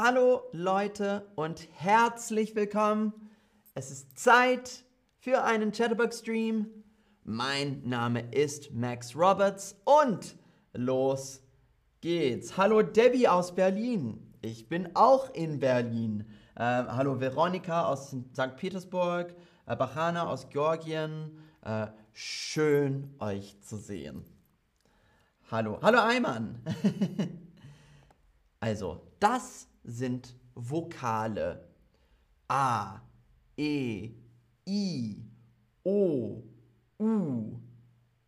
Hallo Leute und herzlich willkommen. Es ist Zeit für einen Chatterbox-Stream. Mein Name ist Max Roberts und los geht's. Hallo Debbie aus Berlin. Ich bin auch in Berlin. Äh, hallo Veronika aus St. Petersburg. Äh, Bachana aus Georgien. Äh, schön euch zu sehen. Hallo, hallo Ayman. also, das sind Vokale. A, E, I, O, U,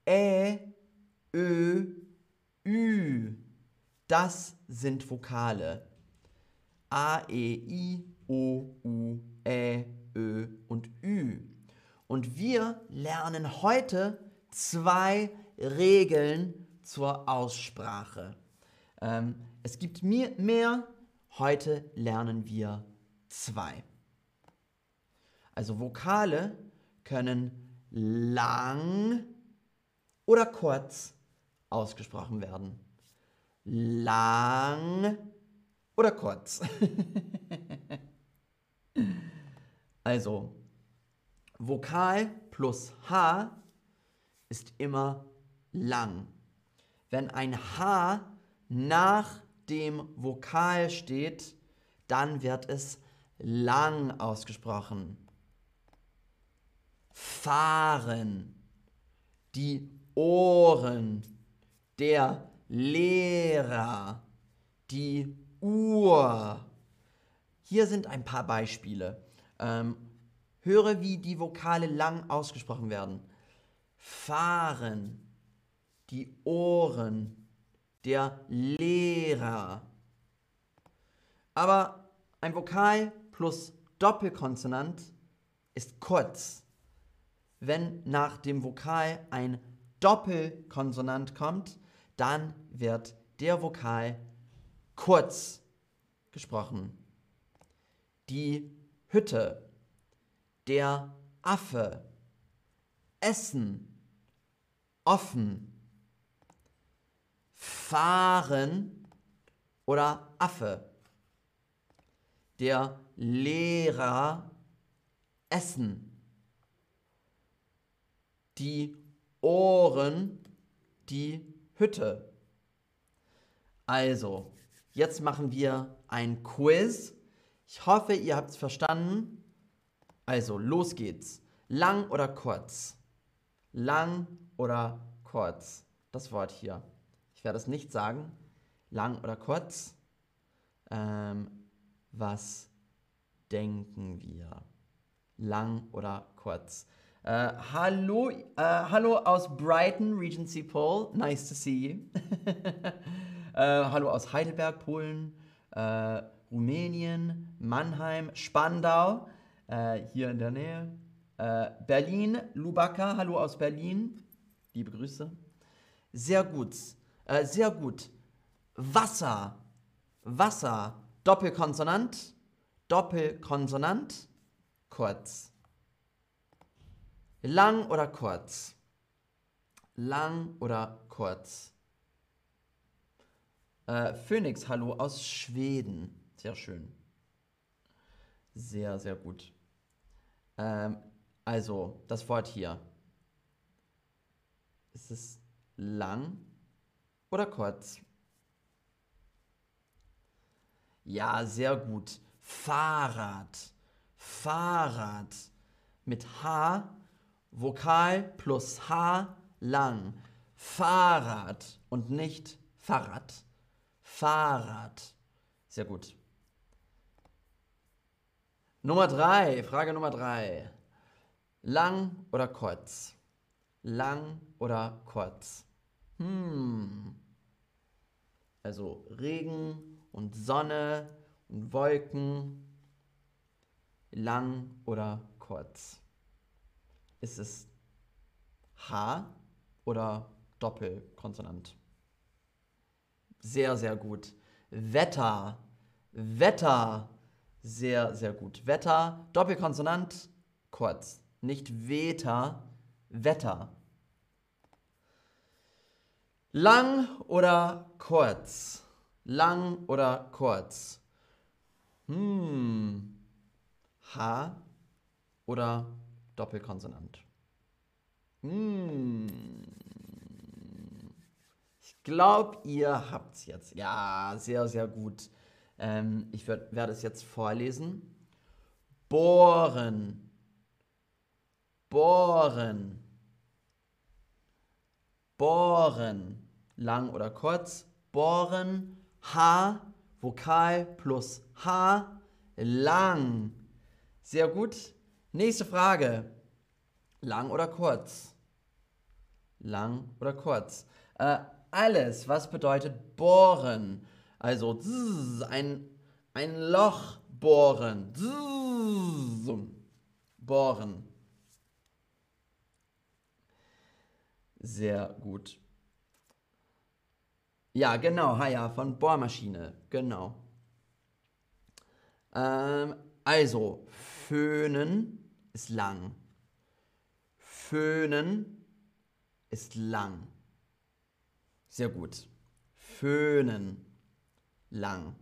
Ä, Ö, Ü. Das sind Vokale. A, E, I, O, U, Ä, Ö und Ü. Und wir lernen heute zwei Regeln zur Aussprache. Ähm, es gibt mehr, heute lernen wir zwei. Also Vokale können lang oder kurz ausgesprochen werden. Lang oder kurz. also Vokal plus H ist immer lang. Wenn ein H nach dem Vokal steht, dann wird es lang ausgesprochen. Fahren, die Ohren, der Lehrer, die Uhr. Hier sind ein paar Beispiele. Ähm, höre, wie die Vokale lang ausgesprochen werden. Fahren, die Ohren, der Lehrer. Aber ein Vokal plus Doppelkonsonant ist kurz. Wenn nach dem Vokal ein Doppelkonsonant kommt, dann wird der Vokal kurz gesprochen. Die Hütte, der Affe, Essen, offen, fahren oder Affe. Der Lehrer essen. Die Ohren die Hütte. Also, jetzt machen wir ein Quiz. Ich hoffe, ihr habt es verstanden. Also, los geht's. Lang oder kurz? Lang oder kurz? Das Wort hier. Ich werde es nicht sagen. Lang oder kurz? Ähm, was denken wir? Lang oder kurz? Äh, hallo, äh, hallo aus Brighton, Regency Pole. Nice to see you. äh, hallo aus Heidelberg, Polen, Rumänien, Mannheim, Spandau, hier in der Nähe. Äh, Berlin, Lubaka, hallo aus Berlin. Liebe Grüße. Sehr gut. Äh, sehr gut. Wasser. Wasser. Doppelkonsonant. Doppelkonsonant. Kurz. Lang oder kurz? Lang oder kurz? Äh, Phoenix, hallo aus Schweden. Sehr schön. Sehr, sehr gut. Ähm, also, das Wort hier. Ist es lang oder kurz? Ja, sehr gut. Fahrrad. Fahrrad. Mit H, Vokal plus H lang. Fahrrad und nicht Fahrrad. Fahrrad. Sehr gut. Nummer drei, Frage Nummer drei. Lang oder kurz? Lang oder kurz? Hm. Also Regen und Sonne und Wolken. Lang oder kurz? Ist es H oder Doppelkonsonant? Sehr, sehr gut. Wetter. Wetter. Sehr, sehr gut. Wetter, Doppelkonsonant, kurz. Nicht Wetter, Wetter. Lang oder kurz? Lang oder kurz? Hm. H oder Doppelkonsonant? Hm. Ich glaube, ihr habt es jetzt. Ja, sehr, sehr gut. Ähm, ich werd, werde es jetzt vorlesen. Bohren. Bohren. Bohren. Lang oder kurz. Bohren. H. Vokal plus H. Lang. Sehr gut. Nächste Frage. Lang oder kurz? Lang oder kurz? Äh, alles, was bedeutet bohren? Also zzz, ein, ein Loch bohren. Zzz, bohren. Sehr gut. Ja, genau, ha ja, von Bohrmaschine, genau. Ähm, also, föhnen ist lang. Föhnen ist lang. Sehr gut. Föhnen. Lang.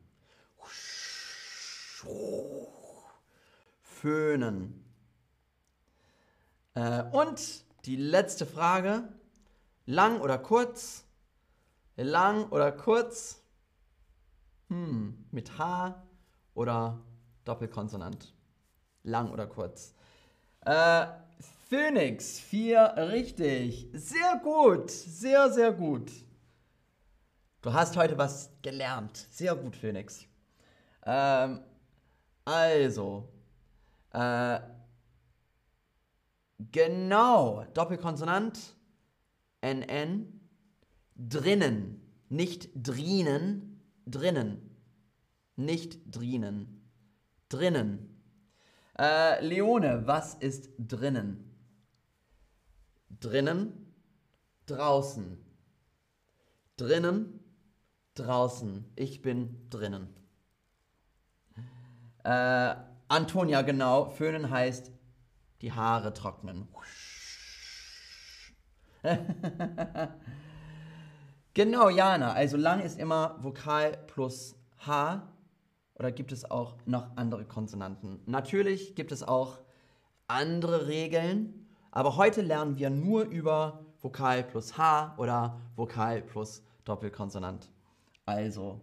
Föhnen. Äh, und die letzte Frage. Lang oder kurz? Lang oder kurz? Hm, mit H oder Doppelkonsonant? Lang oder kurz? Äh, Phoenix, vier richtig. Sehr gut, sehr, sehr gut. Du hast heute was gelernt. Sehr gut, Phoenix. Ähm, also, äh, genau, Doppelkonsonant, NN, drinnen, nicht drienen, drinnen, nicht drienen, drinnen. Äh, Leone, was ist drinnen? Drinnen, draußen. Drinnen, draußen. Ich bin drinnen. Äh, Antonia, genau. Föhnen heißt die Haare trocknen. genau, Jana. Also lang ist immer Vokal plus H. Oder gibt es auch noch andere Konsonanten? Natürlich gibt es auch andere Regeln. Aber heute lernen wir nur über Vokal plus H oder Vokal plus Doppelkonsonant. Also,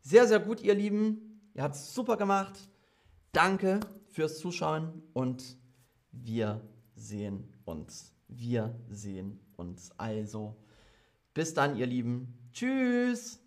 sehr, sehr gut, ihr Lieben. Ihr habt es super gemacht. Danke fürs Zuschauen und wir sehen uns. Wir sehen uns. Also, bis dann, ihr Lieben. Tschüss.